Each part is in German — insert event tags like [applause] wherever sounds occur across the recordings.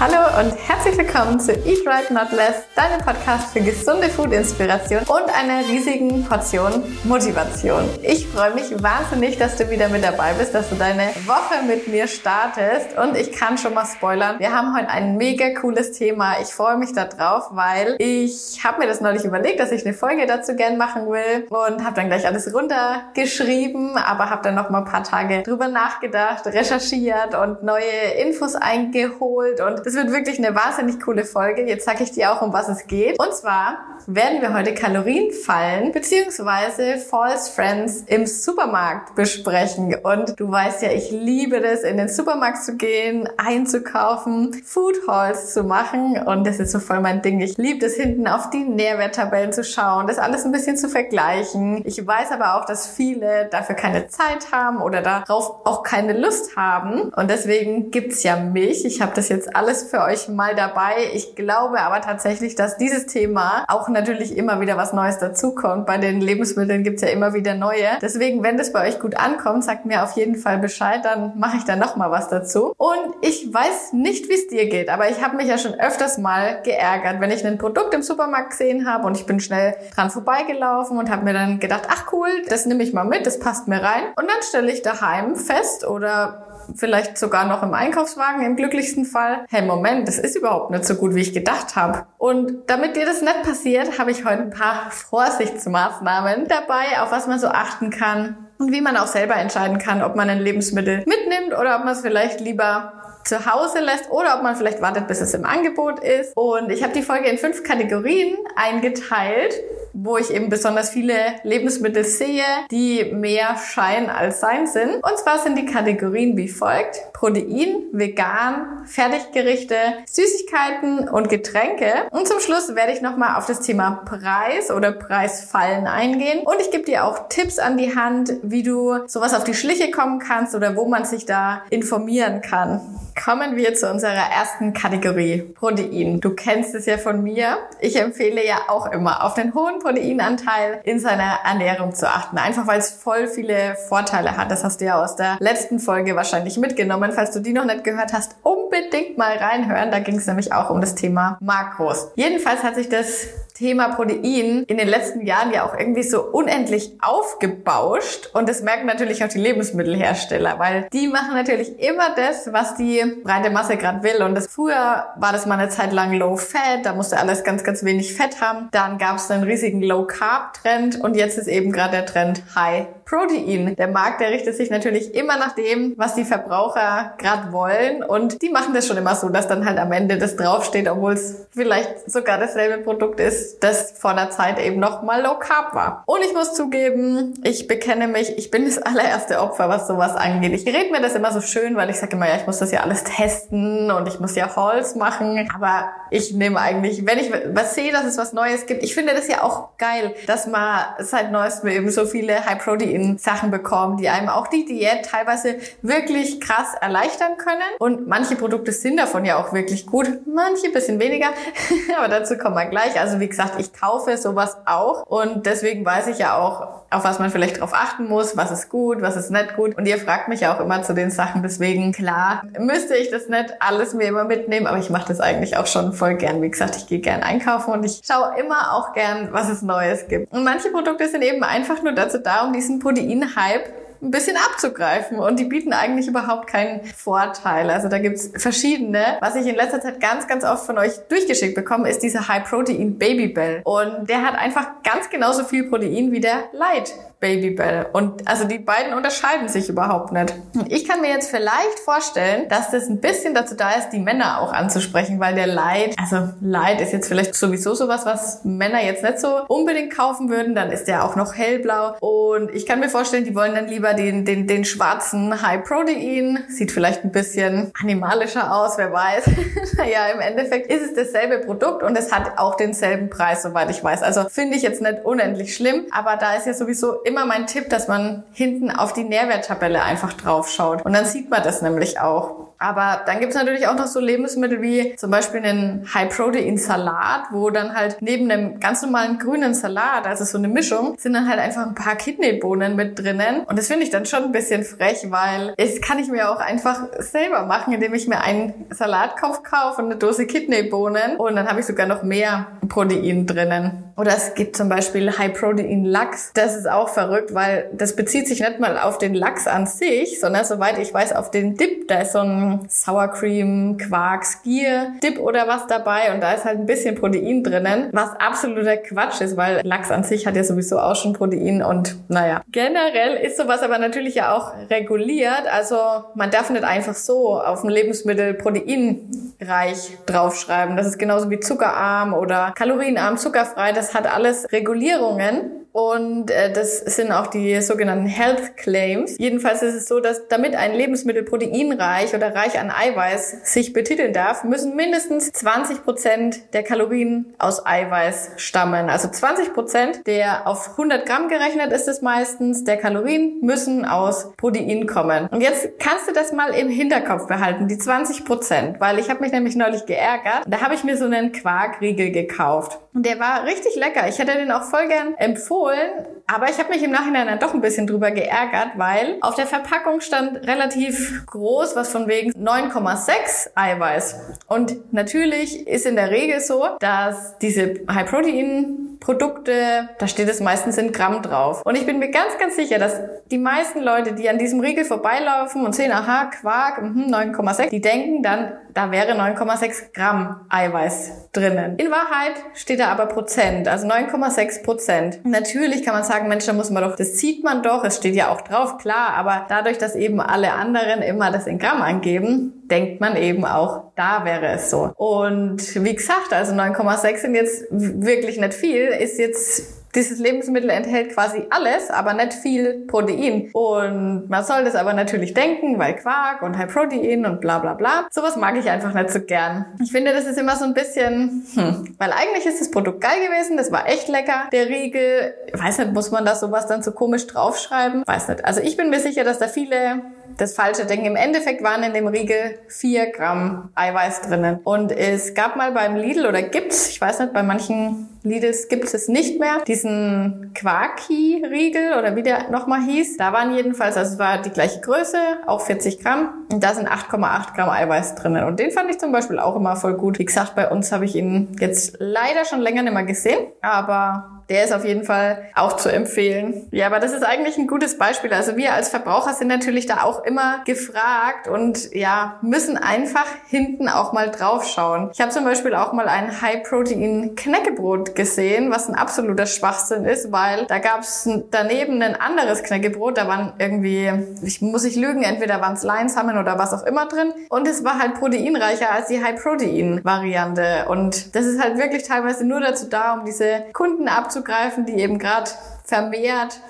Hallo und herzlich willkommen zu Eat Right Not Less, deinem Podcast für gesunde Food-Inspiration und einer riesigen Portion Motivation. Ich freue mich wahnsinnig, dass du wieder mit dabei bist, dass du deine Woche mit mir startest und ich kann schon mal spoilern. Wir haben heute ein mega cooles Thema. Ich freue mich darauf, weil ich habe mir das neulich überlegt, dass ich eine Folge dazu gern machen will und habe dann gleich alles runtergeschrieben, aber habe dann noch mal ein paar Tage drüber nachgedacht, recherchiert und neue Infos eingeholt und es wird wirklich eine wahnsinnig coole Folge. Jetzt sage ich dir auch, um was es geht. Und zwar werden wir heute Kalorienfallen beziehungsweise False Friends im Supermarkt besprechen. Und du weißt ja, ich liebe das, in den Supermarkt zu gehen, einzukaufen, Food Hauls zu machen. Und das ist so voll mein Ding. Ich liebe es, hinten auf die Nährwerttabellen zu schauen, das alles ein bisschen zu vergleichen. Ich weiß aber auch, dass viele dafür keine Zeit haben oder darauf auch keine Lust haben. Und deswegen gibt's ja mich. Ich habe das jetzt alles für euch mal dabei. Ich glaube aber tatsächlich, dass dieses Thema auch natürlich immer wieder was Neues dazukommt. Bei den Lebensmitteln gibt's ja immer wieder neue. Deswegen, wenn das bei euch gut ankommt, sagt mir auf jeden Fall Bescheid, dann mache ich da noch mal was dazu. Und ich weiß nicht, wie es dir geht, aber ich habe mich ja schon öfters mal geärgert, wenn ich ein Produkt im Supermarkt gesehen habe und ich bin schnell dran vorbeigelaufen und habe mir dann gedacht, ach cool, das nehme ich mal mit, das passt mir rein. Und dann stelle ich daheim fest oder vielleicht sogar noch im Einkaufswagen im glücklichsten Fall. Hey, Moment, das ist überhaupt nicht so gut, wie ich gedacht habe. Und damit dir das nicht passiert, habe ich heute ein paar Vorsichtsmaßnahmen dabei, auf was man so achten kann und wie man auch selber entscheiden kann, ob man ein Lebensmittel mitnimmt oder ob man es vielleicht lieber zu Hause lässt oder ob man vielleicht wartet, bis es im Angebot ist. Und ich habe die Folge in fünf Kategorien eingeteilt wo ich eben besonders viele Lebensmittel sehe, die mehr Schein als Sein sind. Und zwar sind die Kategorien wie folgt. Protein, vegan, Fertiggerichte, Süßigkeiten und Getränke. Und zum Schluss werde ich nochmal auf das Thema Preis oder Preisfallen eingehen. Und ich gebe dir auch Tipps an die Hand, wie du sowas auf die Schliche kommen kannst oder wo man sich da informieren kann. Kommen wir zu unserer ersten Kategorie, Protein. Du kennst es ja von mir. Ich empfehle ja auch immer, auf den hohen Proteinanteil in seiner Ernährung zu achten. Einfach weil es voll viele Vorteile hat. Das hast du ja aus der letzten Folge wahrscheinlich mitgenommen. Falls du die noch nicht gehört hast, unbedingt mal reinhören. Da ging es nämlich auch um das Thema Makros. Jedenfalls hat sich das Thema Protein in den letzten Jahren ja auch irgendwie so unendlich aufgebauscht. Und das merken natürlich auch die Lebensmittelhersteller, weil die machen natürlich immer das, was die breite Masse gerade will. Und das früher war das mal eine Zeit lang Low Fat, da musste alles ganz, ganz wenig Fett haben. Dann gab es einen riesigen Low Carb Trend und jetzt ist eben gerade der Trend High Protein. Der Markt, der richtet sich natürlich immer nach dem, was die Verbraucher gerade wollen. Und die machen das schon immer so, dass dann halt am Ende das draufsteht, obwohl es vielleicht sogar dasselbe Produkt ist, das vor der Zeit eben noch mal Low Carb war. Und ich muss zugeben, ich bekenne mich, ich bin das allererste Opfer, was sowas angeht. Ich rede mir das immer so schön, weil ich sage immer, ja, ich muss das ja alles testen und ich muss ja Holz machen. Aber ich nehme eigentlich, wenn ich was sehe, dass es was Neues gibt, ich finde das ja auch geil, dass man seit neuestem eben so viele High-Protein-Sachen bekommt, die einem auch die Diät teilweise wirklich krass erleichtern können. Und manche Produkte sind davon ja auch wirklich gut, manche bisschen weniger, [laughs] aber dazu kommen wir gleich. Also wie gesagt, gesagt, ich kaufe sowas auch und deswegen weiß ich ja auch, auf was man vielleicht drauf achten muss, was ist gut, was ist nicht gut. Und ihr fragt mich ja auch immer zu den Sachen, deswegen klar, müsste ich das nicht alles mir immer mitnehmen, aber ich mache das eigentlich auch schon voll gern. Wie gesagt, ich gehe gern einkaufen und ich schaue immer auch gern, was es Neues gibt. Und manche Produkte sind eben einfach nur dazu da, um diesen Protein-Hype ein bisschen abzugreifen und die bieten eigentlich überhaupt keinen Vorteil. Also da gibt's verschiedene. Was ich in letzter Zeit ganz, ganz oft von euch durchgeschickt bekomme, ist dieser High Protein Babybell. Und der hat einfach ganz genauso viel Protein wie der Light Babybell. Und also die beiden unterscheiden sich überhaupt nicht. Ich kann mir jetzt vielleicht vorstellen, dass das ein bisschen dazu da ist, die Männer auch anzusprechen, weil der Light, also Light ist jetzt vielleicht sowieso sowas, was Männer jetzt nicht so unbedingt kaufen würden. Dann ist der auch noch hellblau. Und ich kann mir vorstellen, die wollen dann lieber den, den, den schwarzen High Protein. Sieht vielleicht ein bisschen animalischer aus, wer weiß. [laughs] naja, im Endeffekt ist es dasselbe Produkt und es hat auch denselben Preis, soweit ich weiß. Also finde ich jetzt nicht unendlich schlimm, aber da ist ja sowieso immer mein Tipp, dass man hinten auf die Nährwerttabelle einfach drauf schaut. Und dann sieht man das nämlich auch. Aber dann gibt's natürlich auch noch so Lebensmittel wie zum Beispiel einen High-Protein-Salat, wo dann halt neben einem ganz normalen grünen Salat, also so eine Mischung, sind dann halt einfach ein paar Kidneybohnen mit drinnen. Und das finde ich dann schon ein bisschen frech, weil es kann ich mir auch einfach selber machen, indem ich mir einen Salatkopf kaufe und eine Dose Kidneybohnen und dann habe ich sogar noch mehr Protein drinnen. Oder es gibt zum Beispiel High-Protein-Lachs. Das ist auch verrückt, weil das bezieht sich nicht mal auf den Lachs an sich, sondern soweit ich weiß auf den Dip. Da ist so ein Sour Cream, Quark, Skier, Dip oder was dabei und da ist halt ein bisschen Protein drinnen, was absoluter Quatsch ist, weil Lachs an sich hat ja sowieso auch schon Protein und naja. Generell ist sowas aber natürlich ja auch reguliert, also man darf nicht einfach so auf dem Lebensmittel proteinreich draufschreiben. Das ist genauso wie zuckerarm oder kalorienarm, zuckerfrei, das hat alles Regulierungen und äh, das sind auch die sogenannten Health Claims. Jedenfalls ist es so, dass damit ein Lebensmittel proteinreich oder reich an Eiweiß sich betiteln darf, müssen mindestens 20 Prozent der Kalorien aus Eiweiß stammen. Also 20 Prozent der auf 100 Gramm gerechnet ist es meistens, der Kalorien müssen aus Protein kommen. Und jetzt kannst du das mal im Hinterkopf behalten, die 20 Prozent, weil ich habe mich nämlich neulich geärgert. Da habe ich mir so einen Quarkriegel gekauft. Und der war richtig lecker. Ich hätte den auch voll gern empfohlen empfohlen, aber ich habe mich im Nachhinein dann doch ein bisschen drüber geärgert, weil auf der Verpackung stand relativ groß, was von wegen 9,6 Eiweiß. Und natürlich ist in der Regel so, dass diese High-Protein Produkte, da steht es meistens in Gramm drauf. Und ich bin mir ganz, ganz sicher, dass die meisten Leute, die an diesem Riegel vorbeilaufen und sehen, aha, Quark, mh, 9,6, die denken dann, da wäre 9,6 Gramm Eiweiß drinnen. In Wahrheit steht da aber Prozent, also 9,6 Prozent. Natürlich kann man sagen, Mensch, da muss man doch, das sieht man doch, es steht ja auch drauf, klar, aber dadurch, dass eben alle anderen immer das in Gramm angeben, denkt man eben auch, da wäre es so. Und wie gesagt, also 9,6 sind jetzt wirklich nicht viel, ist jetzt dieses Lebensmittel enthält quasi alles, aber nicht viel Protein. Und man soll das aber natürlich denken, weil Quark und High Protein und bla bla bla. Sowas mag ich einfach nicht so gern. Ich finde, das ist immer so ein bisschen, hm, weil eigentlich ist das Produkt geil gewesen, das war echt lecker. Der Riegel, weiß nicht, muss man da sowas dann so komisch draufschreiben? Weiß nicht. Also ich bin mir sicher, dass da viele das falsche denken. Im Endeffekt waren in dem Riegel vier Gramm Eiweiß drinnen. Und es gab mal beim Lidl oder gibt's, ich weiß nicht, bei manchen Lidls gibt es nicht mehr, diesen Quarki-Riegel oder wie der nochmal hieß. Da waren jedenfalls, also es war die gleiche Größe, auch 40 Gramm. Und da sind 8,8 Gramm Eiweiß drinnen. Und den fand ich zum Beispiel auch immer voll gut. Wie gesagt, bei uns habe ich ihn jetzt leider schon länger nicht mehr gesehen, aber der ist auf jeden Fall auch zu empfehlen. Ja, aber das ist eigentlich ein gutes Beispiel. Also wir als Verbraucher sind natürlich da auch immer gefragt und ja, müssen einfach hinten auch mal draufschauen. Ich habe zum Beispiel auch mal ein High-Protein-Knäckebrot gesehen, was ein absoluter Schwachsinn ist, weil da gab es daneben ein anderes Knäckebrot, da waren irgendwie, ich muss ich lügen, entweder waren es Leinsamen oder was auch immer drin und es war halt proteinreicher als die High-Protein-Variante und das ist halt wirklich teilweise nur dazu da, um diese Kunden abzu zuzugreifen, die eben gerade vermehrt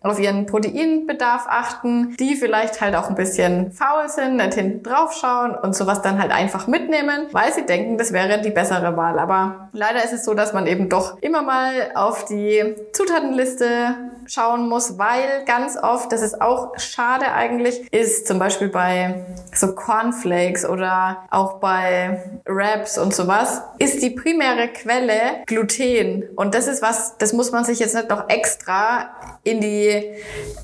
auf ihren Proteinbedarf achten, die vielleicht halt auch ein bisschen faul sind, nicht hinten drauf schauen und sowas dann halt einfach mitnehmen, weil sie denken, das wäre die bessere Wahl. Aber leider ist es so, dass man eben doch immer mal auf die Zutatenliste schauen muss, weil ganz oft, das ist auch schade eigentlich, ist zum Beispiel bei so Cornflakes oder auch bei Wraps und sowas, ist die primäre Quelle Gluten. Und das ist was, das muss man sich jetzt nicht noch extra in die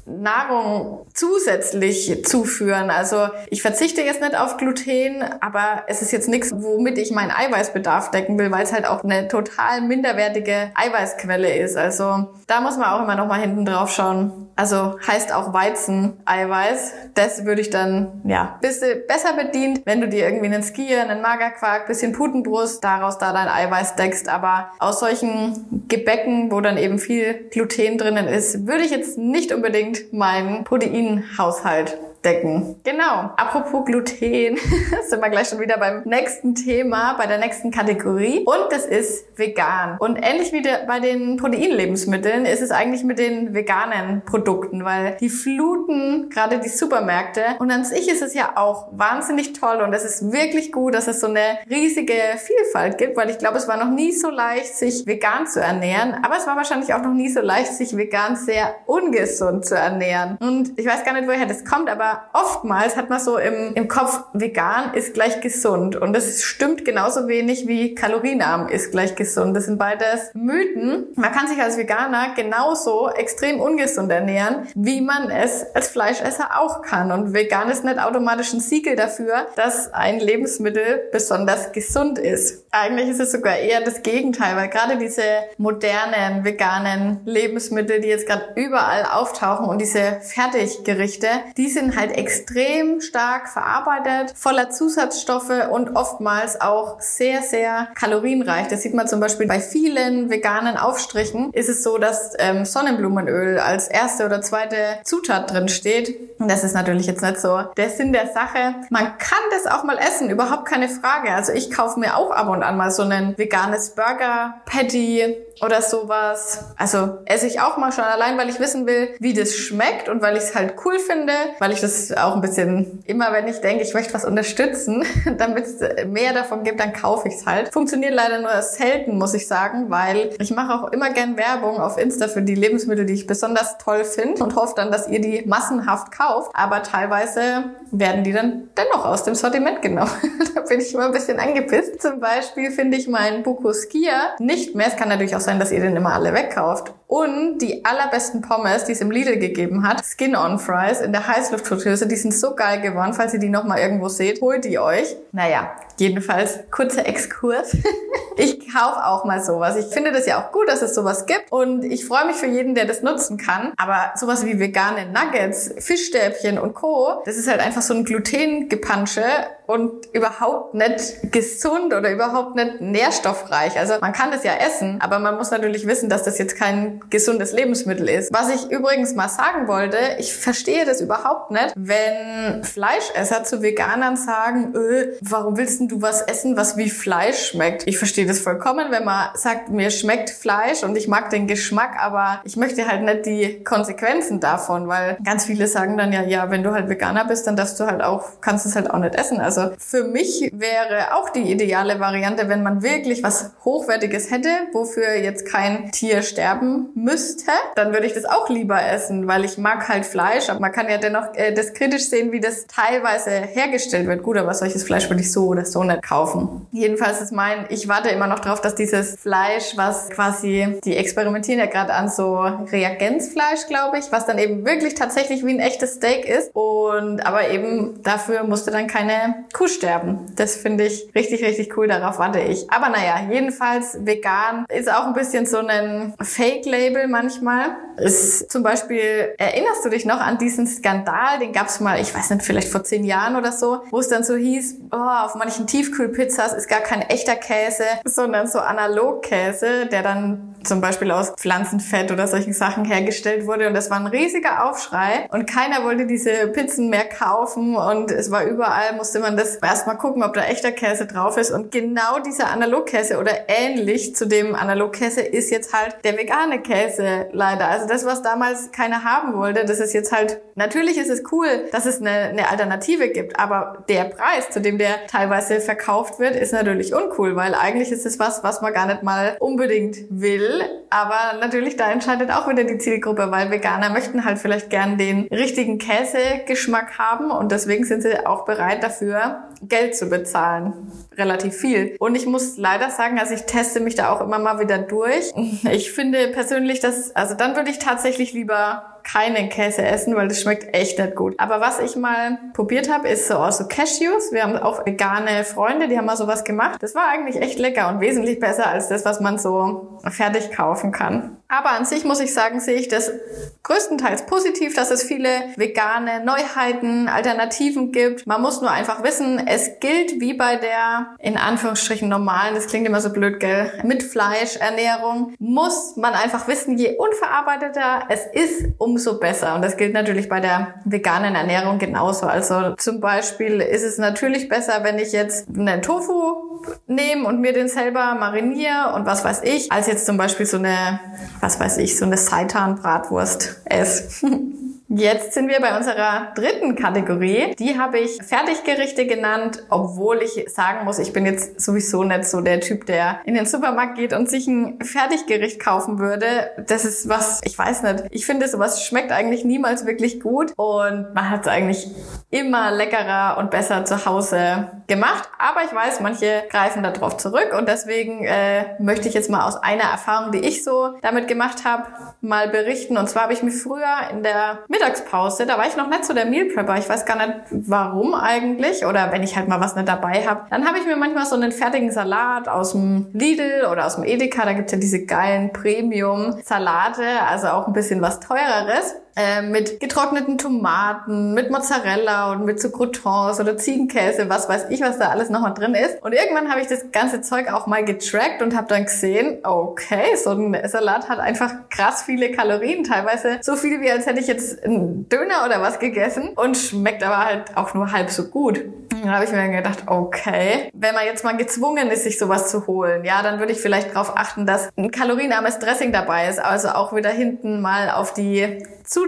Nahrung zusätzlich zuführen. Also ich verzichte jetzt nicht auf Gluten, aber es ist jetzt nichts, womit ich meinen Eiweißbedarf decken will, weil es halt auch eine total minderwertige Eiweißquelle ist. Also da muss man auch immer noch mal hinten drauf schauen. Also heißt auch Weizen-Eiweiß. Das würde ich dann, ja, bist du besser bedient, wenn du dir irgendwie einen Skier, einen Magerquark, bisschen Putenbrust, daraus da dein Eiweiß deckst. Aber aus solchen Gebäcken, wo dann eben viel Gluten drinnen ist, würde ich jetzt nicht unbedingt meinen Proteinhaushalt abdecken. Genau. Apropos Gluten, [laughs] sind wir gleich schon wieder beim nächsten Thema, bei der nächsten Kategorie. Und das ist vegan. Und ähnlich wie bei den Proteinlebensmitteln ist es eigentlich mit den veganen Produkten, weil die fluten gerade die Supermärkte. Und an sich ist es ja auch wahnsinnig toll und es ist wirklich gut, dass es so eine riesige Vielfalt gibt, weil ich glaube, es war noch nie so leicht, sich vegan zu ernähren. Aber es war wahrscheinlich auch noch nie so leicht, sich vegan sehr ungesund zu ernähren. Und ich weiß gar nicht, woher das kommt, aber oftmals hat man so im, im Kopf, vegan ist gleich gesund. Und das stimmt genauso wenig wie kalorienarm ist gleich gesund. Das sind beides Mythen. Man kann sich als Veganer genauso extrem ungesund ernähren, wie man es als Fleischesser auch kann. Und vegan ist nicht automatisch ein Siegel dafür, dass ein Lebensmittel besonders gesund ist. Eigentlich ist es sogar eher das Gegenteil, weil gerade diese modernen veganen Lebensmittel, die jetzt gerade überall auftauchen und diese Fertiggerichte, die sind halt extrem stark verarbeitet, voller Zusatzstoffe und oftmals auch sehr, sehr kalorienreich. Das sieht man zum Beispiel bei vielen veganen Aufstrichen. Ist es so, dass ähm, Sonnenblumenöl als erste oder zweite Zutat drin steht. Und das ist natürlich jetzt nicht so der Sinn der Sache. Man kann das auch mal essen, überhaupt keine Frage. Also ich kaufe mir auch ab und an mal so ein veganes Burger Patty oder sowas. Also esse ich auch mal schon allein, weil ich wissen will, wie das schmeckt und weil ich es halt cool finde, weil ich das auch ein bisschen immer, wenn ich denke, ich möchte was unterstützen, [laughs] damit es mehr davon gibt, dann kaufe ich es halt. Funktioniert leider nur selten, muss ich sagen, weil ich mache auch immer gern Werbung auf Insta für die Lebensmittel, die ich besonders toll finde und hoffe dann, dass ihr die massenhaft kauft. Aber teilweise werden die dann dennoch aus dem Sortiment genommen. [laughs] da bin ich immer ein bisschen angepisst. Zum Beispiel finde ich meinen Bukoskia nicht mehr. Es kann natürlich auch sein, dass ihr den immer alle wegkauft. Und die allerbesten Pommes, die es im Lidl gegeben hat, Skin-On Fries in der Heißluftfritteuse, die sind so geil geworden. Falls ihr die nochmal irgendwo seht, holt die euch. Naja, jedenfalls kurzer Exkurs. [laughs] ich kaufe auch mal sowas. Ich finde das ja auch gut, dass es sowas gibt. Und ich freue mich für jeden, der das nutzen kann. Aber sowas wie vegane Nuggets, Fischstäbchen und Co., das ist halt einfach so ein Glutengepansche und überhaupt nicht gesund oder überhaupt nicht nährstoffreich. Also man kann das ja essen, aber man muss natürlich wissen, dass das jetzt kein gesundes Lebensmittel ist. Was ich übrigens mal sagen wollte, ich verstehe das überhaupt nicht, wenn Fleischesser zu Veganern sagen, öh, warum willst du was essen, was wie Fleisch schmeckt? Ich verstehe das vollkommen, wenn man sagt, mir schmeckt Fleisch und ich mag den Geschmack, aber ich möchte halt nicht die Konsequenzen davon, weil ganz viele sagen dann ja, ja, wenn du halt Veganer bist, dann darfst du halt auch, kannst du es halt auch nicht essen. Also für mich wäre auch die ideale Variante, wenn man wirklich was Hochwertiges hätte, wofür jetzt kein Tier sterben müsste, dann würde ich das auch lieber essen, weil ich mag halt Fleisch, aber man kann ja dennoch äh, das kritisch sehen, wie das teilweise hergestellt wird. Gut, aber solches Fleisch würde ich so oder so nicht kaufen. Jedenfalls ist mein, ich warte immer noch drauf, dass dieses Fleisch, was quasi, die experimentieren ja gerade an so Reagenzfleisch, glaube ich, was dann eben wirklich tatsächlich wie ein echtes Steak ist und aber eben dafür musste dann keine Kuh sterben. Das finde ich richtig, richtig cool. Darauf warte ich. Aber naja, jedenfalls vegan ist auch ein bisschen so ein Fake-Label manchmal. Ist zum Beispiel, erinnerst du dich noch an diesen Skandal? Den gab es mal, ich weiß nicht, vielleicht vor zehn Jahren oder so, wo es dann so hieß, oh, auf manchen Tiefkühlpizzas ist gar kein echter Käse, sondern so Analogkäse, der dann zum Beispiel aus Pflanzenfett oder solchen Sachen hergestellt wurde. Und das war ein riesiger Aufschrei und keiner wollte diese Pizzen mehr kaufen und es war überall, musste man das erstmal gucken, ob da echter Käse drauf ist. Und genau dieser Analogkäse oder ähnlich zu dem Analogkäse ist jetzt halt der vegane Käse leider. Also das, was damals keiner haben wollte, das ist jetzt halt, natürlich ist es cool, dass es eine, eine Alternative gibt, aber der Preis, zu dem der teilweise verkauft wird, ist natürlich uncool, weil eigentlich ist es was, was man gar nicht mal unbedingt will aber natürlich da entscheidet auch wieder die Zielgruppe, weil Veganer möchten halt vielleicht gern den richtigen Käsegeschmack haben und deswegen sind sie auch bereit dafür, Geld zu bezahlen. Relativ viel. Und ich muss leider sagen, also ich teste mich da auch immer mal wieder durch. Ich finde persönlich, dass, also dann würde ich tatsächlich lieber keinen Käse essen, weil das schmeckt echt nicht gut. Aber was ich mal probiert habe, ist so aus so Cashews. Wir haben auch vegane Freunde, die haben mal sowas gemacht. Das war eigentlich echt lecker und wesentlich besser als das, was man so fertig kaufen kann. Aber an sich muss ich sagen, sehe ich das größtenteils positiv, dass es viele vegane Neuheiten, Alternativen gibt. Man muss nur einfach wissen, es gilt wie bei der in Anführungsstrichen normalen, das klingt immer so blöd, gell, mit Fleischernährung, muss man einfach wissen, je unverarbeiteter es ist, um umso besser. Und das gilt natürlich bei der veganen Ernährung genauso. Also zum Beispiel ist es natürlich besser, wenn ich jetzt einen Tofu nehme und mir den selber mariniere und was weiß ich, als jetzt zum Beispiel so eine, was weiß ich, so eine Seitan-Bratwurst esse. [laughs] Jetzt sind wir bei unserer dritten Kategorie. Die habe ich Fertiggerichte genannt, obwohl ich sagen muss, ich bin jetzt sowieso nicht so der Typ, der in den Supermarkt geht und sich ein Fertiggericht kaufen würde. Das ist was, ich weiß nicht. Ich finde, sowas schmeckt eigentlich niemals wirklich gut und man hat es eigentlich immer leckerer und besser zu Hause gemacht. Aber ich weiß, manche greifen darauf zurück und deswegen äh, möchte ich jetzt mal aus einer Erfahrung, die ich so damit gemacht habe, mal berichten. Und zwar habe ich mir früher in der Mittagspause, da war ich noch nicht so der Meal Prepper. Ich weiß gar nicht, warum eigentlich. Oder wenn ich halt mal was nicht dabei habe. Dann habe ich mir manchmal so einen fertigen Salat aus dem Lidl oder aus dem Edeka. Da gibt's ja diese geilen Premium-Salate, also auch ein bisschen was teureres. Äh, mit getrockneten Tomaten, mit Mozzarella und mit so Croutons oder Ziegenkäse, was weiß ich, was da alles nochmal drin ist. Und irgendwann habe ich das ganze Zeug auch mal getrackt und habe dann gesehen, okay, so ein Salat hat einfach krass viele Kalorien, teilweise so viele wie als hätte ich jetzt einen Döner oder was gegessen und schmeckt aber halt auch nur halb so gut. Dann habe ich mir gedacht, okay, wenn man jetzt mal gezwungen ist, sich sowas zu holen, ja, dann würde ich vielleicht darauf achten, dass ein kalorienarmes Dressing dabei ist, also auch wieder hinten mal auf die Zutaten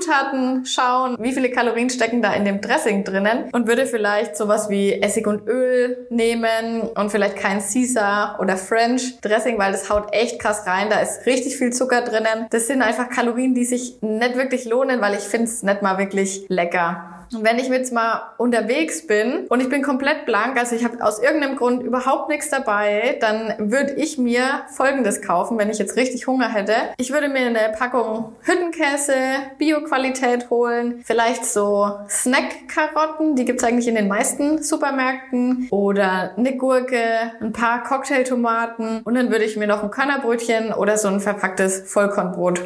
schauen, wie viele Kalorien stecken da in dem Dressing drinnen und würde vielleicht sowas wie Essig und Öl nehmen und vielleicht kein Caesar oder French Dressing, weil das haut echt krass rein. Da ist richtig viel Zucker drinnen. Das sind einfach Kalorien, die sich nicht wirklich lohnen, weil ich finde es nicht mal wirklich lecker. Und wenn ich jetzt mal unterwegs bin und ich bin komplett blank, also ich habe aus irgendeinem Grund überhaupt nichts dabei, dann würde ich mir Folgendes kaufen, wenn ich jetzt richtig Hunger hätte. Ich würde mir eine Packung Hüttenkäse, Bio-Qualität holen, vielleicht so Snack-Karotten, die gibt's eigentlich in den meisten Supermärkten, oder eine Gurke, ein paar Cocktailtomaten und dann würde ich mir noch ein Körnerbrötchen oder so ein verpacktes Vollkornbrot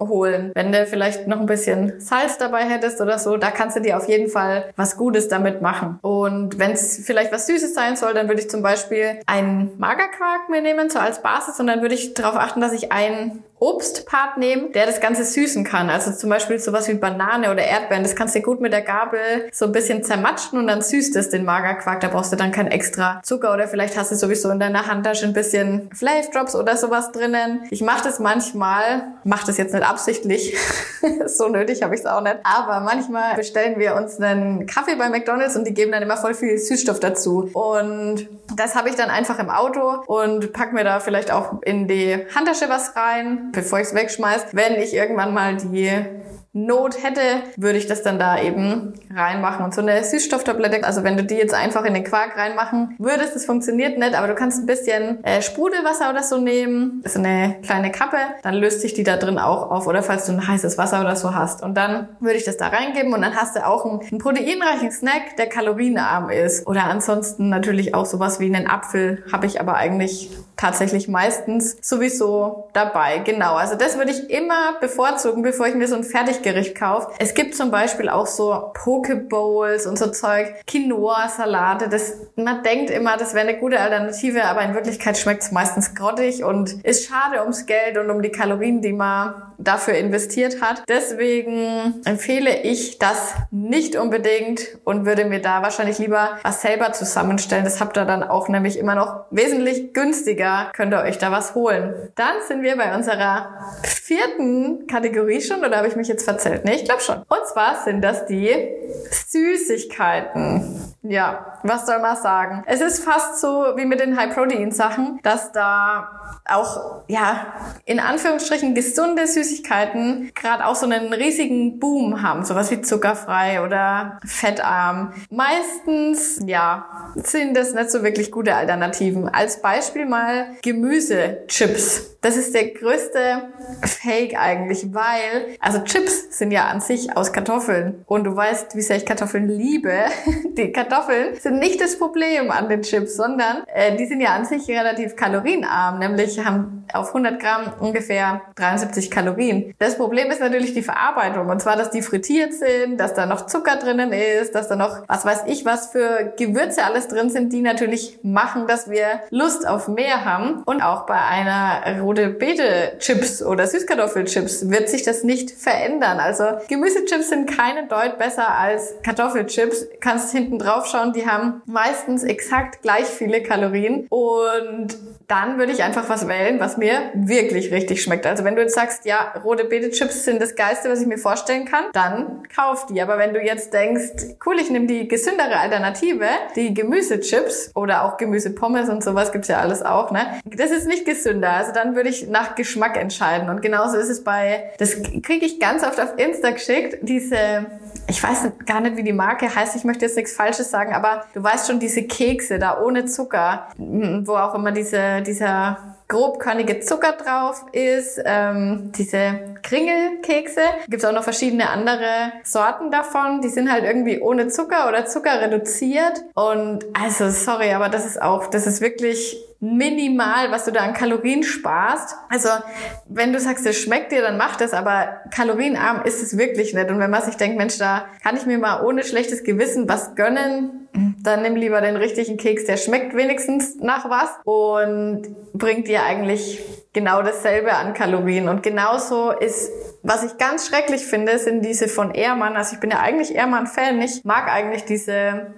holen. Wenn du vielleicht noch ein bisschen Salz dabei hättest oder so, da kannst du dir auf jeden Fall was Gutes damit machen. Und wenn es vielleicht was Süßes sein soll, dann würde ich zum Beispiel einen Magerquark mir nehmen, so als Basis, und dann würde ich darauf achten, dass ich einen Obstpart nehmen, der das Ganze süßen kann. Also zum Beispiel sowas wie Banane oder Erdbeeren. Das kannst du gut mit der Gabel so ein bisschen zermatschen und dann süßt es den Magerquark. Da brauchst du dann kein extra Zucker oder vielleicht hast du sowieso in deiner Handtasche ein bisschen Flavor Drops oder sowas drinnen. Ich mache das manchmal, mache das jetzt nicht absichtlich. [laughs] so nötig habe ich es auch nicht. Aber manchmal bestellen wir uns einen Kaffee bei McDonald's und die geben dann immer voll viel Süßstoff dazu. Und das habe ich dann einfach im Auto und pack mir da vielleicht auch in die Handtasche was rein bevor ich es wegschmeiß, wenn ich irgendwann mal die Not hätte, würde ich das dann da eben reinmachen. Und so eine Süßstofftablette, also wenn du die jetzt einfach in den Quark reinmachen würdest, das funktioniert nicht, aber du kannst ein bisschen äh, Sprudelwasser oder so nehmen, ist eine kleine Kappe, dann löst sich die da drin auch auf oder falls du ein heißes Wasser oder so hast. Und dann würde ich das da reingeben und dann hast du auch einen, einen proteinreichen Snack, der kalorienarm ist. Oder ansonsten natürlich auch sowas wie einen Apfel, habe ich aber eigentlich tatsächlich meistens sowieso dabei. Genau, also das würde ich immer bevorzugen, bevor ich mir so ein Fertiggericht kaufe. Es gibt zum Beispiel auch so Pokebowls und so Zeug, Quinoa-Salate. Das, man denkt immer, das wäre eine gute Alternative, aber in Wirklichkeit schmeckt es meistens grottig und ist schade ums Geld und um die Kalorien, die man dafür investiert hat. Deswegen empfehle ich das nicht unbedingt und würde mir da wahrscheinlich lieber was selber zusammenstellen. Das habt ihr dann auch nämlich immer noch wesentlich günstiger. Könnt ihr euch da was holen. Dann sind wir bei unserer vierten Kategorie schon oder habe ich mich jetzt verzählt? Nee, ich glaube schon. Und zwar sind das die Süßigkeiten. Ja, was soll man sagen? Es ist fast so wie mit den High-Protein-Sachen, dass da auch, ja, in Anführungsstrichen gesunde Süßigkeiten gerade auch so einen riesigen Boom haben. Sowas wie zuckerfrei oder fettarm. Meistens, ja, sind das nicht so wirklich gute Alternativen. Als Beispiel mal Gemüsechips. Das ist der größte Fake eigentlich, weil, also Sind ja an sich aus Kartoffeln. Und du weißt, wie sehr ich Kartoffeln liebe. [laughs] Die Kartoffeln sind nicht das Problem an den Chips, sondern äh, die sind ja an sich relativ kalorienarm, nämlich haben auf 100 Gramm ungefähr 73 Kalorien. Das Problem ist natürlich die Verarbeitung. Und zwar, dass die frittiert sind, dass da noch Zucker drinnen ist, dass da noch, was weiß ich, was für Gewürze alles drin sind, die natürlich machen, dass wir Lust auf mehr haben. Und auch bei einer rote Beete Chips oder Süßkartoffelchips wird sich das nicht verändern. Gesünder an. Also Gemüsechips sind keine Deut besser als Kartoffelchips. Kannst hinten drauf schauen, die haben meistens exakt gleich viele Kalorien und dann würde ich einfach was wählen, was mir wirklich richtig schmeckt. Also wenn du jetzt sagst, ja, rote Beete-Chips sind das Geiste, was ich mir vorstellen kann, dann kauf die. Aber wenn du jetzt denkst, cool, ich nehme die gesündere Alternative, die Gemüsechips oder auch Gemüsepommes und sowas gibt's ja alles auch, ne? Das ist nicht gesünder. Also dann würde ich nach Geschmack entscheiden. Und genauso ist es bei, das kriege ich ganz oft auf Insta geschickt, diese ich weiß gar nicht, wie die Marke heißt, ich möchte jetzt nichts Falsches sagen, aber du weißt schon, diese Kekse da ohne Zucker, wo auch immer diese, dieser grobkörnige Zucker drauf ist, ähm, diese Kringelkekse. Gibt es auch noch verschiedene andere Sorten davon. Die sind halt irgendwie ohne Zucker oder Zucker reduziert. Und also, sorry, aber das ist auch, das ist wirklich minimal, was du da an Kalorien sparst. Also, wenn du sagst, es schmeckt dir, dann mach das, aber kalorienarm ist es wirklich nicht. Und wenn man sich denkt, Mensch, da kann ich mir mal ohne schlechtes Gewissen was gönnen, dann nimm lieber den richtigen Keks, der schmeckt wenigstens nach was und bringt dir eigentlich genau dasselbe an Kalorien. Und genauso ist, was ich ganz schrecklich finde, sind diese von Ehrmann. Also ich bin ja eigentlich Ehrmann-Fan. Ich mag eigentlich diese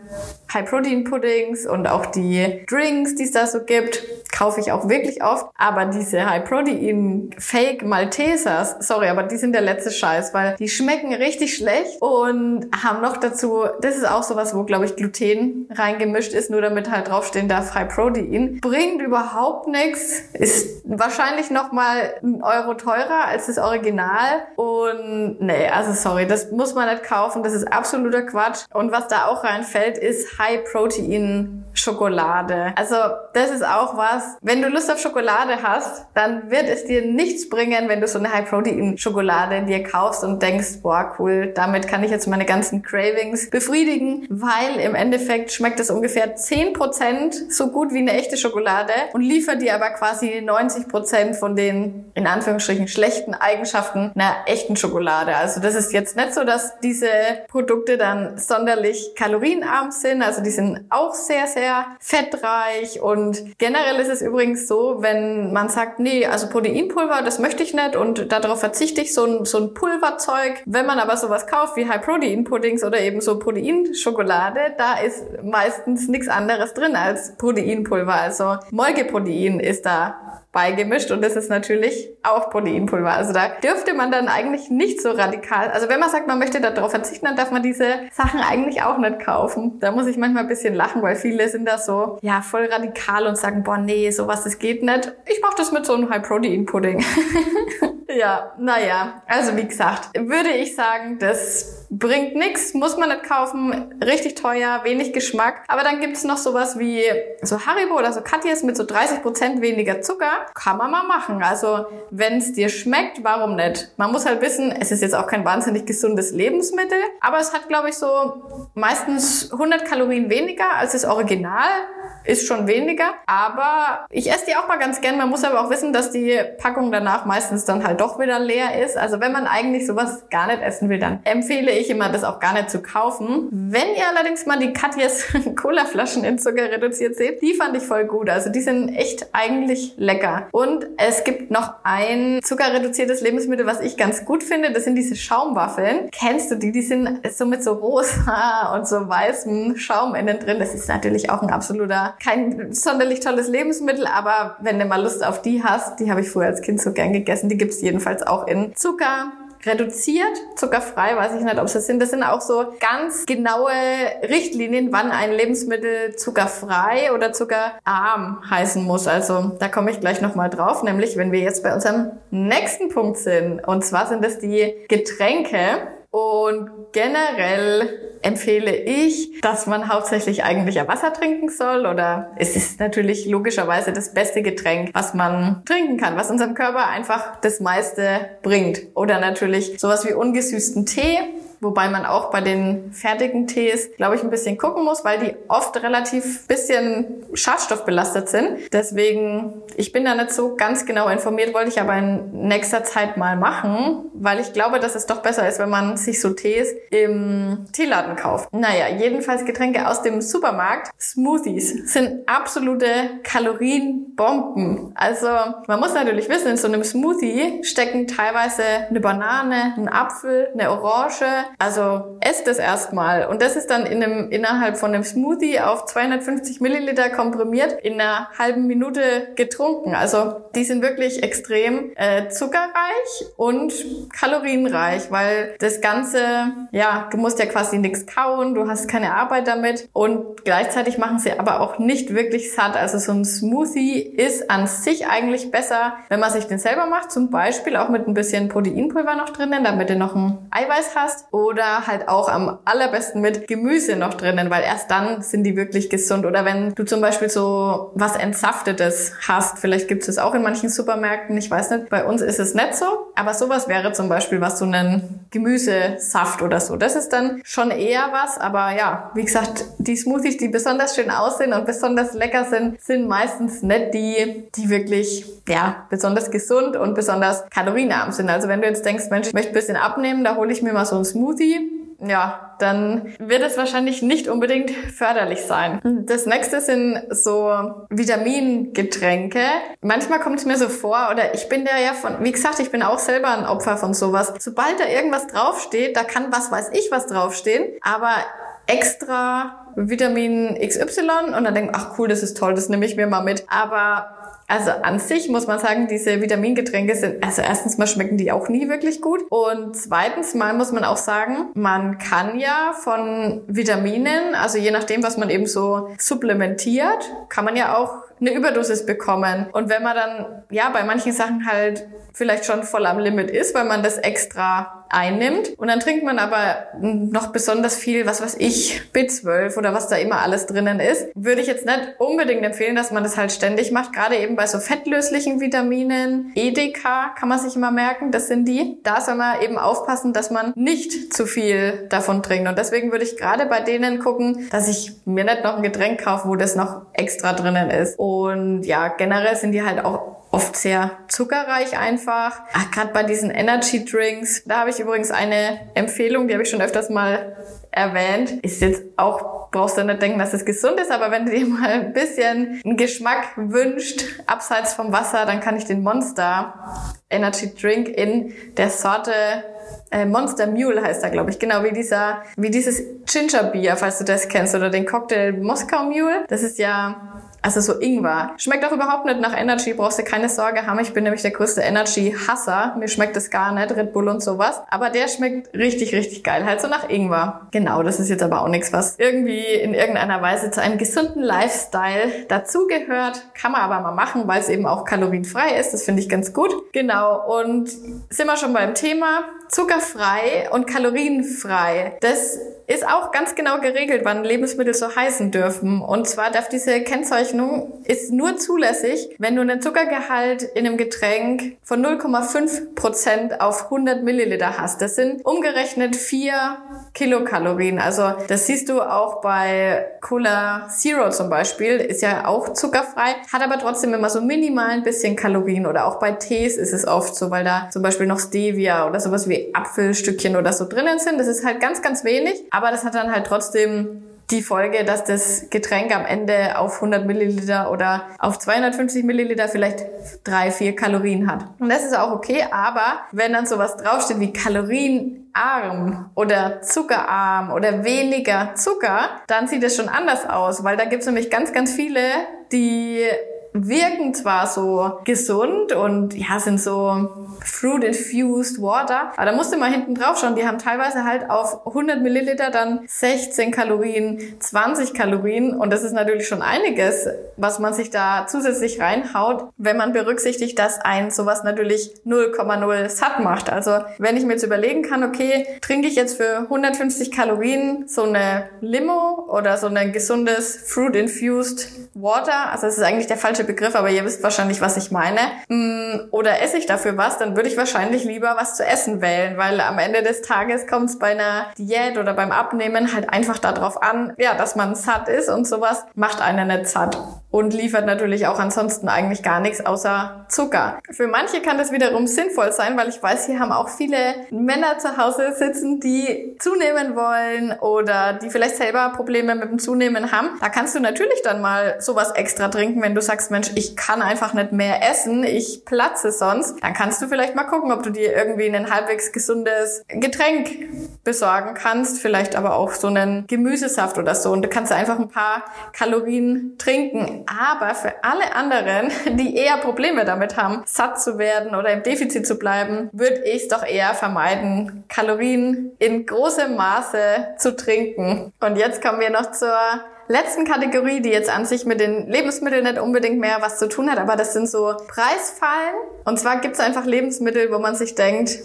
High-Protein-Puddings und auch die Drinks, die es da so gibt, kaufe ich auch wirklich oft. Aber diese High-Protein-Fake Maltesers, sorry, aber die sind der letzte Scheiß, weil die schmecken richtig schlecht und haben noch dazu, das ist auch sowas, wo, glaube ich, Gluten reingemischt ist, nur damit halt draufstehen darf High-Protein. Bringt überhaupt nichts, ist wahrscheinlich wahrscheinlich noch mal ein Euro teurer als das Original. Und nee, also sorry, das muss man nicht kaufen. Das ist absoluter Quatsch. Und was da auch reinfällt, ist High Protein Schokolade. Also das ist auch was. Wenn du Lust auf Schokolade hast, dann wird es dir nichts bringen, wenn du so eine High Protein Schokolade dir kaufst und denkst, boah cool, damit kann ich jetzt meine ganzen Cravings befriedigen, weil im Endeffekt schmeckt es ungefähr 10% so gut wie eine echte Schokolade und liefert dir aber quasi 90 Prozent von den in Anführungsstrichen schlechten Eigenschaften einer echten Schokolade. Also das ist jetzt nicht so, dass diese Produkte dann sonderlich kalorienarm sind. Also die sind auch sehr, sehr fettreich und generell ist es übrigens so, wenn man sagt, nee, also Proteinpulver, das möchte ich nicht und darauf verzichte ich, so ein, so ein Pulverzeug. Wenn man aber sowas kauft wie High-Protein-Puddings oder eben so Proteinschokolade, da ist meistens nichts anderes drin als Proteinpulver. Also Molkeprotein ist da beigemischt und das ist natürlich auch Proteinpulver. Also da dürfte man dann eigentlich nicht so radikal, also wenn man sagt, man möchte darauf verzichten, dann darf man diese Sachen eigentlich auch nicht kaufen. Da muss ich manchmal ein bisschen lachen, weil viele sind da so, ja, voll radikal und sagen, boah, nee, sowas, das geht nicht. Ich mache das mit so einem High-Protein-Pudding. [laughs] ja, naja, also wie gesagt, würde ich sagen, das bringt nichts, muss man nicht kaufen, richtig teuer, wenig Geschmack. Aber dann gibt's noch sowas wie so Haribo oder so Katjes mit so 30% weniger Zucker. Kann man mal machen. Also wenn es dir schmeckt, warum nicht? Man muss halt wissen, es ist jetzt auch kein wahnsinnig gesundes Lebensmittel, aber es hat, glaube ich, so meistens 100 Kalorien weniger als das Original ist schon weniger. Aber ich esse die auch mal ganz gern. Man muss aber auch wissen, dass die Packung danach meistens dann halt doch wieder leer ist. Also wenn man eigentlich sowas gar nicht essen will, dann empfehle ich immer, das auch gar nicht zu kaufen. Wenn ihr allerdings mal die Katjes [laughs] Cola-Flaschen in Zucker reduziert seht, die fand ich voll gut. Also die sind echt eigentlich lecker. Und es gibt noch ein zuckerreduziertes Lebensmittel, was ich ganz gut finde. Das sind diese Schaumwaffeln. Kennst du die? Die sind so mit so rosa [laughs] und so weißem Schaum innen drin. Das ist natürlich auch ein absoluter kein sonderlich tolles Lebensmittel, aber wenn du mal Lust auf die hast, die habe ich früher als Kind so gern gegessen, die gibt's jedenfalls auch in Zucker, reduziert, zuckerfrei, weiß ich nicht, ob es das sind. Das sind auch so ganz genaue Richtlinien, wann ein Lebensmittel zuckerfrei oder zuckerarm heißen muss. Also da komme ich gleich nochmal drauf, nämlich wenn wir jetzt bei unserem nächsten Punkt sind. Und zwar sind das die Getränke. Und generell empfehle ich, dass man hauptsächlich eigentlich Wasser trinken soll oder es ist natürlich logischerweise das beste Getränk, was man trinken kann, was unserem Körper einfach das meiste bringt. Oder natürlich sowas wie ungesüßten Tee wobei man auch bei den fertigen Tees, glaube ich, ein bisschen gucken muss, weil die oft relativ bisschen schadstoffbelastet sind. Deswegen, ich bin da nicht so ganz genau informiert, wollte ich aber in nächster Zeit mal machen, weil ich glaube, dass es doch besser ist, wenn man sich so Tees im Teeladen kauft. Naja, jedenfalls Getränke aus dem Supermarkt. Smoothies sind absolute Kalorienbomben. Also man muss natürlich wissen, in so einem Smoothie stecken teilweise eine Banane, ein Apfel, eine Orange. Also esst es erstmal. Und das ist dann in einem, innerhalb von einem Smoothie auf 250 Milliliter komprimiert in einer halben Minute getrunken. Also die sind wirklich extrem äh, zuckerreich und kalorienreich, weil das Ganze, ja, du musst ja quasi nichts kauen, du hast keine Arbeit damit und gleichzeitig machen sie aber auch nicht wirklich satt. Also so ein Smoothie ist an sich eigentlich besser, wenn man sich den selber macht, zum Beispiel auch mit ein bisschen Proteinpulver noch drinnen, damit du noch ein Eiweiß hast oder halt auch am allerbesten mit Gemüse noch drinnen, weil erst dann sind die wirklich gesund. Oder wenn du zum Beispiel so was Entsaftetes hast, vielleicht gibt es auch in manchen Supermärkten, ich weiß nicht, bei uns ist es nicht so, aber sowas wäre zum Beispiel was so einen Gemüsesaft oder so. Das ist dann schon eher was, aber ja, wie gesagt, die Smoothies, die besonders schön aussehen und besonders lecker sind, sind meistens nicht die, die wirklich, ja, besonders gesund und besonders kalorienarm sind. Also wenn du jetzt denkst, Mensch, ich möchte ein bisschen abnehmen, da hole ich mir mal so einen Smoothie, ja, dann wird es wahrscheinlich nicht unbedingt förderlich sein. Das nächste sind so Vitamingetränke. Manchmal kommt es mir so vor, oder ich bin da ja von, wie gesagt, ich bin auch selber ein Opfer von sowas. Sobald da irgendwas draufsteht, da kann was weiß ich was draufstehen, aber extra Vitamin XY und dann denke ach cool, das ist toll, das nehme ich mir mal mit. Aber also an sich muss man sagen, diese Vitamingetränke sind, also erstens mal schmecken die auch nie wirklich gut. Und zweitens mal muss man auch sagen, man kann ja von Vitaminen, also je nachdem, was man eben so supplementiert, kann man ja auch eine Überdosis bekommen. Und wenn man dann, ja, bei manchen Sachen halt vielleicht schon voll am Limit ist, weil man das extra einnimmt. Und dann trinkt man aber noch besonders viel, was weiß ich, B12 oder was da immer alles drinnen ist. Würde ich jetzt nicht unbedingt empfehlen, dass man das halt ständig macht. Gerade eben bei so fettlöslichen Vitaminen. EDK kann man sich immer merken, das sind die. Da soll man eben aufpassen, dass man nicht zu viel davon trinkt. Und deswegen würde ich gerade bei denen gucken, dass ich mir nicht noch ein Getränk kaufe, wo das noch extra drinnen ist. Und ja, generell sind die halt auch oft sehr zuckerreich einfach. Ach, gerade bei diesen Energy Drinks, da habe ich übrigens eine Empfehlung, die habe ich schon öfters mal erwähnt. Ist jetzt auch, brauchst du nicht denken, dass es gesund ist, aber wenn du dir mal ein bisschen einen Geschmack wünscht, abseits vom Wasser, dann kann ich den Monster Energy Drink in der Sorte äh, Monster Mule heißt er, glaube ich. Genau wie dieser, wie dieses Ginger Beer, falls du das kennst, oder den Cocktail Moskau Mule. Das ist ja also so Ingwer. Schmeckt auch überhaupt nicht nach Energy, brauchst du keine Sorge haben. Ich bin nämlich der größte Energy-Hasser. Mir schmeckt es gar nicht, Red Bull und sowas. Aber der schmeckt richtig, richtig geil. Halt so nach Ingwer. Genau, das ist jetzt aber auch nichts, was irgendwie in irgendeiner Weise zu einem gesunden Lifestyle dazugehört. Kann man aber mal machen, weil es eben auch kalorienfrei ist. Das finde ich ganz gut. Genau. Und sind wir schon beim Thema zuckerfrei und kalorienfrei. Das ist auch ganz genau geregelt, wann Lebensmittel so heißen dürfen. Und zwar darf diese Kennzeichnung ist nur zulässig, wenn du einen Zuckergehalt in einem Getränk von 0,5 Prozent auf 100 Milliliter hast. Das sind umgerechnet vier Kilokalorien. Also das siehst du auch bei Cola Zero zum Beispiel. Ist ja auch zuckerfrei, hat aber trotzdem immer so minimal ein bisschen Kalorien. Oder auch bei Tees ist es oft so, weil da zum Beispiel noch Stevia oder sowas wie Apfelstückchen oder so drinnen sind. Das ist halt ganz, ganz wenig. Aber das hat dann halt trotzdem die Folge, dass das Getränk am Ende auf 100 Milliliter oder auf 250 Milliliter vielleicht drei, vier Kalorien hat. Und das ist auch okay, aber wenn dann sowas draufsteht wie kalorienarm oder zuckerarm oder weniger Zucker, dann sieht es schon anders aus, weil da gibt es nämlich ganz, ganz viele, die wirken zwar so gesund und ja, sind so Fruit-infused Water, aber da musst du mal hinten drauf schauen, die haben teilweise halt auf 100 Milliliter dann 16 Kalorien, 20 Kalorien und das ist natürlich schon einiges, was man sich da zusätzlich reinhaut, wenn man berücksichtigt, dass ein sowas natürlich 0,0 satt macht. Also wenn ich mir jetzt überlegen kann, okay, trinke ich jetzt für 150 Kalorien so eine Limo oder so ein gesundes Fruit-infused Water, also das ist eigentlich der falsche falsche Begriff, aber ihr wisst wahrscheinlich, was ich meine. Mm, oder esse ich dafür was, dann würde ich wahrscheinlich lieber was zu essen wählen, weil am Ende des Tages kommt es bei einer Diät oder beim Abnehmen halt einfach darauf an, ja, dass man satt ist und sowas macht einen nicht satt und liefert natürlich auch ansonsten eigentlich gar nichts außer Zucker. Für manche kann das wiederum sinnvoll sein, weil ich weiß, hier haben auch viele Männer zu Hause sitzen, die zunehmen wollen oder die vielleicht selber Probleme mit dem Zunehmen haben. Da kannst du natürlich dann mal sowas extra trinken, wenn du sagst, Mensch, ich kann einfach nicht mehr essen, ich platze sonst. Dann kannst du vielleicht mal gucken, ob du dir irgendwie ein halbwegs gesundes Getränk besorgen kannst, vielleicht aber auch so einen Gemüsesaft oder so und du kannst einfach ein paar Kalorien trinken. Aber für alle anderen, [laughs] die eher Probleme damit haben, satt zu werden oder im Defizit zu bleiben, würde ich es doch eher vermeiden, Kalorien in großem Maße zu trinken. Und jetzt kommen wir noch zur letzten Kategorie, die jetzt an sich mit den Lebensmitteln nicht unbedingt mehr was zu tun hat, aber das sind so Preisfallen. Und zwar gibt es einfach Lebensmittel, wo man sich denkt,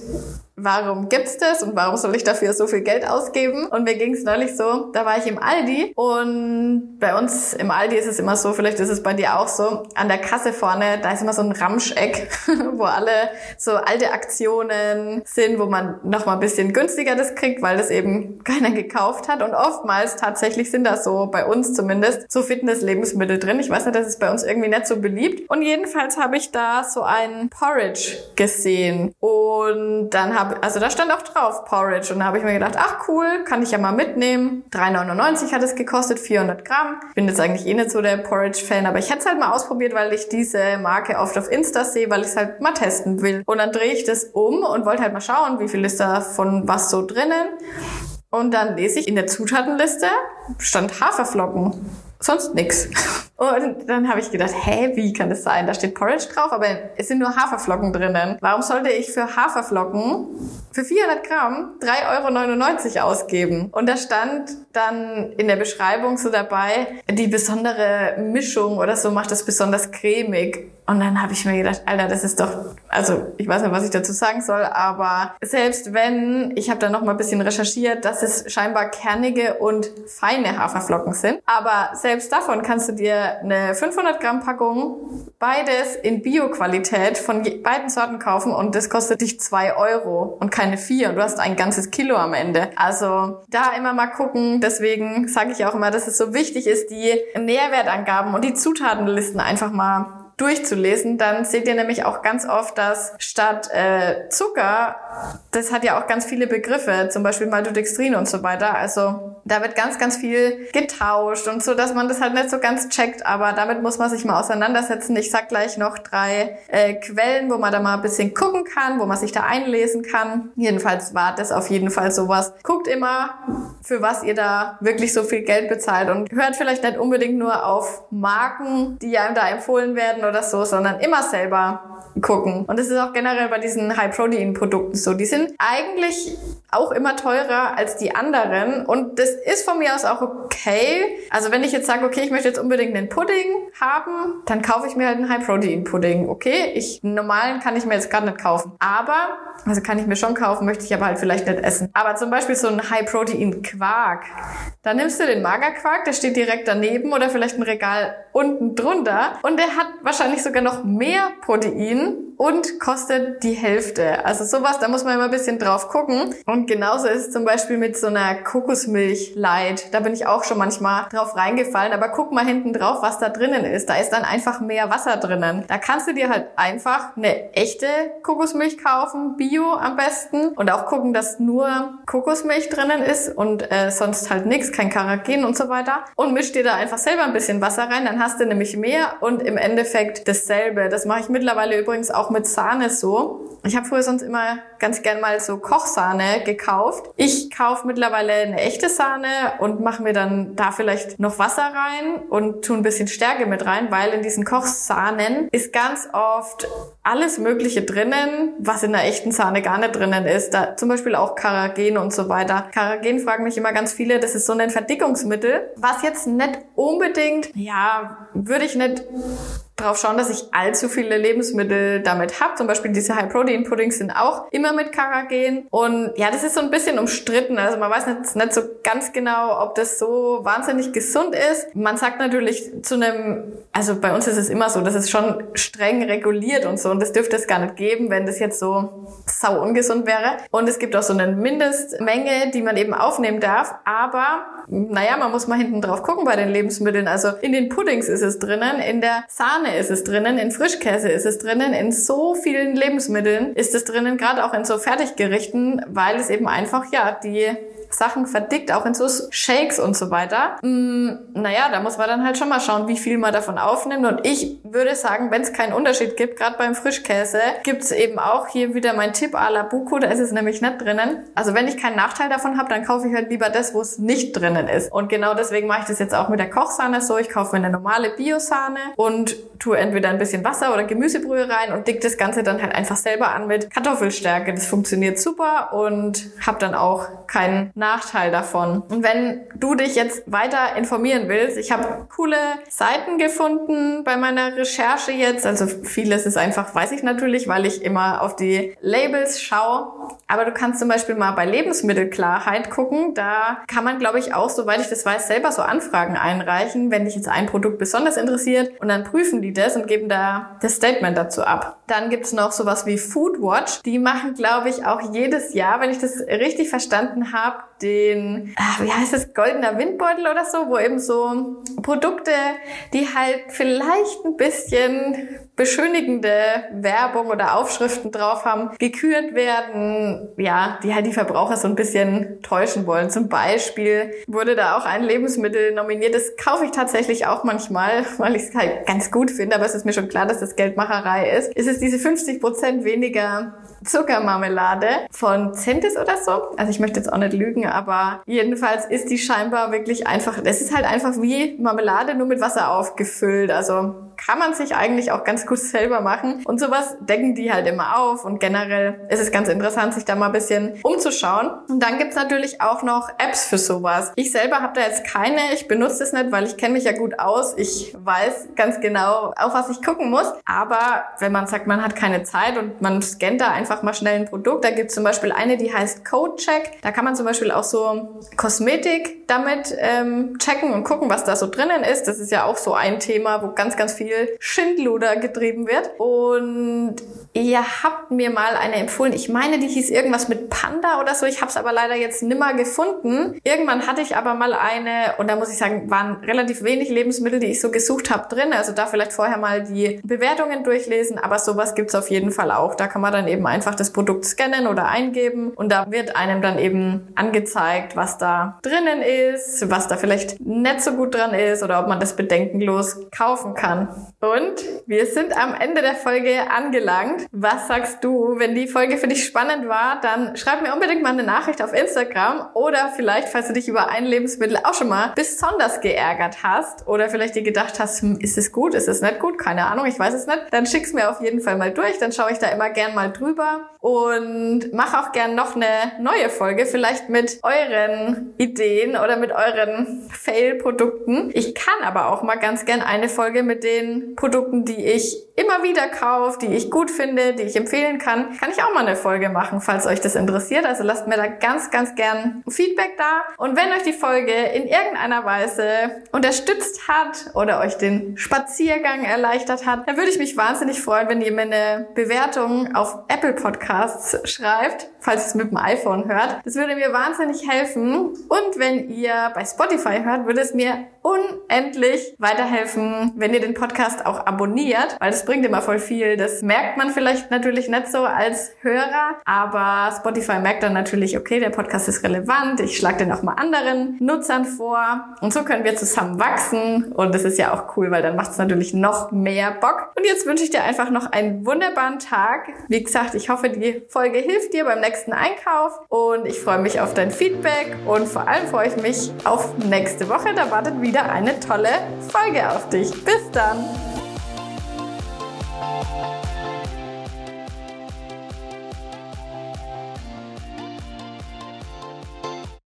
warum gibt's das und warum soll ich dafür so viel Geld ausgeben? Und mir ging's neulich so, da war ich im Aldi und bei uns im Aldi ist es immer so, vielleicht ist es bei dir auch so, an der Kasse vorne, da ist immer so ein Ramscheck, [laughs] wo alle so alte Aktionen sind, wo man noch mal ein bisschen günstiger das kriegt, weil das eben keiner gekauft hat und oftmals tatsächlich sind da so, bei uns zumindest, so Fitness-Lebensmittel drin. Ich weiß nicht, das ist bei uns irgendwie nicht so beliebt. Und jedenfalls habe ich da so einen Porridge gesehen und dann habe hab, also da stand auch drauf Porridge und da habe ich mir gedacht, ach cool, kann ich ja mal mitnehmen. 3,99 hat es gekostet, 400 Gramm. Bin jetzt eigentlich eh nicht so der Porridge-Fan, aber ich hätte es halt mal ausprobiert, weil ich diese Marke oft auf Insta sehe, weil ich es halt mal testen will. Und dann drehe ich das um und wollte halt mal schauen, wie viel ist da von was so drinnen. Und dann lese ich in der Zutatenliste stand Haferflocken sonst nix. Und dann habe ich gedacht, hä, wie kann das sein? Da steht Porridge drauf, aber es sind nur Haferflocken drinnen. Warum sollte ich für Haferflocken für 400 Gramm 3,99 Euro ausgeben? Und da stand dann in der Beschreibung so dabei, die besondere Mischung oder so macht das besonders cremig. Und dann habe ich mir gedacht, Alter, das ist doch, also ich weiß nicht, was ich dazu sagen soll, aber selbst wenn, ich habe da noch mal ein bisschen recherchiert, dass es scheinbar kernige und feine Haferflocken sind, aber selbst davon kannst du dir eine 500 Gramm Packung, beides in Bio-Qualität von beiden Sorten kaufen und das kostet dich zwei Euro und keine vier. Und du hast ein ganzes Kilo am Ende. Also da immer mal gucken, deswegen sage ich auch immer, dass es so wichtig ist, die Nährwertangaben und die Zutatenlisten einfach mal durchzulesen, dann seht ihr nämlich auch ganz oft, dass statt äh, Zucker, das hat ja auch ganz viele Begriffe, zum Beispiel Maltodextrin und so weiter. Also da wird ganz, ganz viel getauscht und so, dass man das halt nicht so ganz checkt, aber damit muss man sich mal auseinandersetzen. Ich sag gleich noch drei äh, Quellen, wo man da mal ein bisschen gucken kann, wo man sich da einlesen kann. Jedenfalls war das auf jeden Fall sowas. Guckt immer, für was ihr da wirklich so viel Geld bezahlt und hört vielleicht nicht unbedingt nur auf Marken, die einem da empfohlen werden oder so, sondern immer selber gucken. Und das ist auch generell bei diesen High-Protein-Produkten so. Die sind eigentlich auch immer teurer als die anderen und das ist von mir aus auch okay. Also wenn ich jetzt sage, okay, ich möchte jetzt unbedingt einen Pudding haben, dann kaufe ich mir halt einen High-Protein-Pudding. Okay, ich, einen normalen kann ich mir jetzt gar nicht kaufen. Aber, also kann ich mir schon kaufen, möchte ich aber halt vielleicht nicht essen. Aber zum Beispiel so ein High-Protein-Quark. Da nimmst du den Magerquark, der steht direkt daneben oder vielleicht ein Regal unten drunter und der hat wahrscheinlich sogar noch mehr Protein Kalorien und kostet die Hälfte. Also sowas, da muss man immer ein bisschen drauf gucken. Und genauso ist es zum Beispiel mit so einer Kokosmilch Light. Da bin ich auch schon manchmal drauf reingefallen. Aber guck mal hinten drauf, was da drinnen ist. Da ist dann einfach mehr Wasser drinnen. Da kannst du dir halt einfach eine echte Kokosmilch kaufen, Bio am besten. Und auch gucken, dass nur Kokosmilch drinnen ist und äh, sonst halt nichts, kein Karagen und so weiter. Und misch dir da einfach selber ein bisschen Wasser rein. Dann hast du nämlich mehr und im Endeffekt dasselbe. Das mache ich mittlerweile übrigens auch mit Sahne so. Ich habe früher sonst immer ganz gern mal so Kochsahne gekauft. Ich kaufe mittlerweile eine echte Sahne und mache mir dann da vielleicht noch Wasser rein und tue ein bisschen Stärke mit rein, weil in diesen Kochsahnen ist ganz oft alles Mögliche drinnen, was in der echten Sahne gar nicht drinnen ist. Da zum Beispiel auch Karagen und so weiter. Karagen fragen mich immer ganz viele, das ist so ein Verdickungsmittel, was jetzt nicht unbedingt, ja, würde ich nicht drauf schauen, dass ich allzu viele Lebensmittel damit habe. Zum Beispiel diese High-Protein-Puddings sind auch immer mit Karagen. Und ja, das ist so ein bisschen umstritten. Also man weiß nicht, nicht so ganz genau, ob das so wahnsinnig gesund ist. Man sagt natürlich zu einem, also bei uns ist es immer so, das ist schon streng reguliert und so. Und das dürfte es gar nicht geben, wenn das jetzt so sau ungesund wäre. Und es gibt auch so eine Mindestmenge, die man eben aufnehmen darf. Aber naja, man muss mal hinten drauf gucken bei den Lebensmitteln. Also in den Puddings ist es drinnen, in der Sahne ist es drinnen, in Frischkäse ist es drinnen, in so vielen Lebensmitteln ist es drinnen, gerade auch in so Fertiggerichten, weil es eben einfach, ja, die Sachen verdickt, auch in so Shakes und so weiter. Mm, naja, da muss man dann halt schon mal schauen, wie viel man davon aufnimmt. Und ich würde sagen, wenn es keinen Unterschied gibt, gerade beim Frischkäse, gibt es eben auch hier wieder mein Tipp à la Buko, da ist es nämlich nicht drinnen. Also wenn ich keinen Nachteil davon habe, dann kaufe ich halt lieber das, wo es nicht drinnen ist. Und genau deswegen mache ich das jetzt auch mit der Kochsahne so. Ich kaufe mir eine normale Biosahne und tue entweder ein bisschen Wasser oder Gemüsebrühe rein und dick das Ganze dann halt einfach selber an mit Kartoffelstärke. Das funktioniert super und habe dann auch keinen Nachteil davon. Und wenn du dich jetzt weiter informieren willst, ich habe coole Seiten gefunden bei meiner Recherche jetzt. Also vieles ist einfach, weiß ich natürlich, weil ich immer auf die Labels schaue. Aber du kannst zum Beispiel mal bei Lebensmittelklarheit gucken. Da kann man, glaube ich, auch, soweit ich das weiß, selber so Anfragen einreichen, wenn dich jetzt ein Produkt besonders interessiert. Und dann prüfen die das und geben da das Statement dazu ab. Dann gibt's noch sowas wie Foodwatch. Die machen, glaube ich, auch jedes Jahr, wenn ich das richtig verstanden habe, den, ach, wie heißt das, goldener Windbeutel oder so, wo eben so Produkte, die halt vielleicht ein bisschen beschönigende Werbung oder Aufschriften drauf haben, gekürt werden, ja, die halt die Verbraucher so ein bisschen täuschen wollen. Zum Beispiel wurde da auch ein Lebensmittel nominiert. Das kaufe ich tatsächlich auch manchmal, [laughs] weil ich es halt ganz gut finde, aber es ist mir schon klar, dass das Geldmacherei ist. Es ist diese 50 Prozent weniger Zuckermarmelade von Centis oder so. Also ich möchte jetzt auch nicht lügen, aber jedenfalls ist die scheinbar wirklich einfach, es ist halt einfach wie Marmelade nur mit Wasser aufgefüllt. Also kann man sich eigentlich auch ganz gut [laughs] selber machen. Und sowas decken die halt immer auf. Und generell ist es ganz interessant, sich da mal ein bisschen umzuschauen. Und dann gibt's natürlich auch noch Apps für sowas. Ich selber habe da jetzt keine. Ich benutze es nicht, weil ich kenne mich ja gut aus. Ich weiß ganz genau, auf was ich gucken muss. Aber wenn man sagt, man hat keine Zeit und man scannt da einfach mal schnell ein Produkt, da gibt's zum Beispiel eine, die heißt CodeCheck. Da kann man zum Beispiel auch so Kosmetik damit ähm, checken und gucken, was da so drinnen ist. Das ist ja auch so ein Thema, wo ganz, ganz viel Schindluder getrieben wird. Und ihr habt mir mal eine empfohlen. Ich meine, die hieß irgendwas mit Panda oder so. Ich habe es aber leider jetzt nimmer gefunden. Irgendwann hatte ich aber mal eine und da muss ich sagen, waren relativ wenig Lebensmittel, die ich so gesucht habe drin. Also da vielleicht vorher mal die Bewertungen durchlesen. Aber sowas gibt's auf jeden Fall auch. Da kann man dann eben einfach das Produkt scannen oder eingeben und da wird einem dann eben angezeigt, was da drinnen ist, was da vielleicht nicht so gut dran ist oder ob man das bedenkenlos kaufen kann. Und wir sind am Ende der Folge angelangt. Was sagst du, wenn die Folge für dich spannend war? Dann schreib mir unbedingt mal eine Nachricht auf Instagram oder vielleicht, falls du dich über ein Lebensmittel auch schon mal besonders geärgert hast oder vielleicht dir gedacht hast, hm, ist es gut, ist es nicht gut, keine Ahnung, ich weiß es nicht, dann schick's mir auf jeden Fall mal durch, dann schaue ich da immer gern mal drüber und mach auch gern noch eine neue Folge, vielleicht mit euren Ideen oder mit euren Fail-Produkten. Ich kann aber auch mal ganz gern eine Folge mit den Produkten, die ich immer wieder kaufe, die ich gut finde, die ich empfehlen kann, kann ich auch mal eine Folge machen, falls euch das interessiert. Also lasst mir da ganz, ganz gern Feedback da. Und wenn euch die Folge in irgendeiner Weise unterstützt hat oder euch den Spaziergang erleichtert hat, dann würde ich mich wahnsinnig freuen, wenn ihr mir eine Bewertung auf Apple Podcasts schreibt, falls ihr es mit dem iPhone hört. Das würde mir wahnsinnig helfen. Und wenn ihr bei Spotify hört, würde es mir unendlich weiterhelfen, wenn ihr den Podcast auch abonniert, weil das bringt immer voll viel. Das merkt man vielleicht natürlich nicht so als Hörer, aber Spotify merkt dann natürlich, okay, der Podcast ist relevant, ich schlage den auch mal anderen Nutzern vor und so können wir zusammen wachsen und das ist ja auch cool, weil dann macht es natürlich noch mehr Bock. Und jetzt wünsche ich dir einfach noch einen wunderbaren Tag. Wie gesagt, ich hoffe, die Folge hilft dir beim nächsten Einkauf und ich freue mich auf dein Feedback und vor allem freue ich mich auf nächste Woche. Da wartet wieder eine tolle Folge auf dich. Bis dann!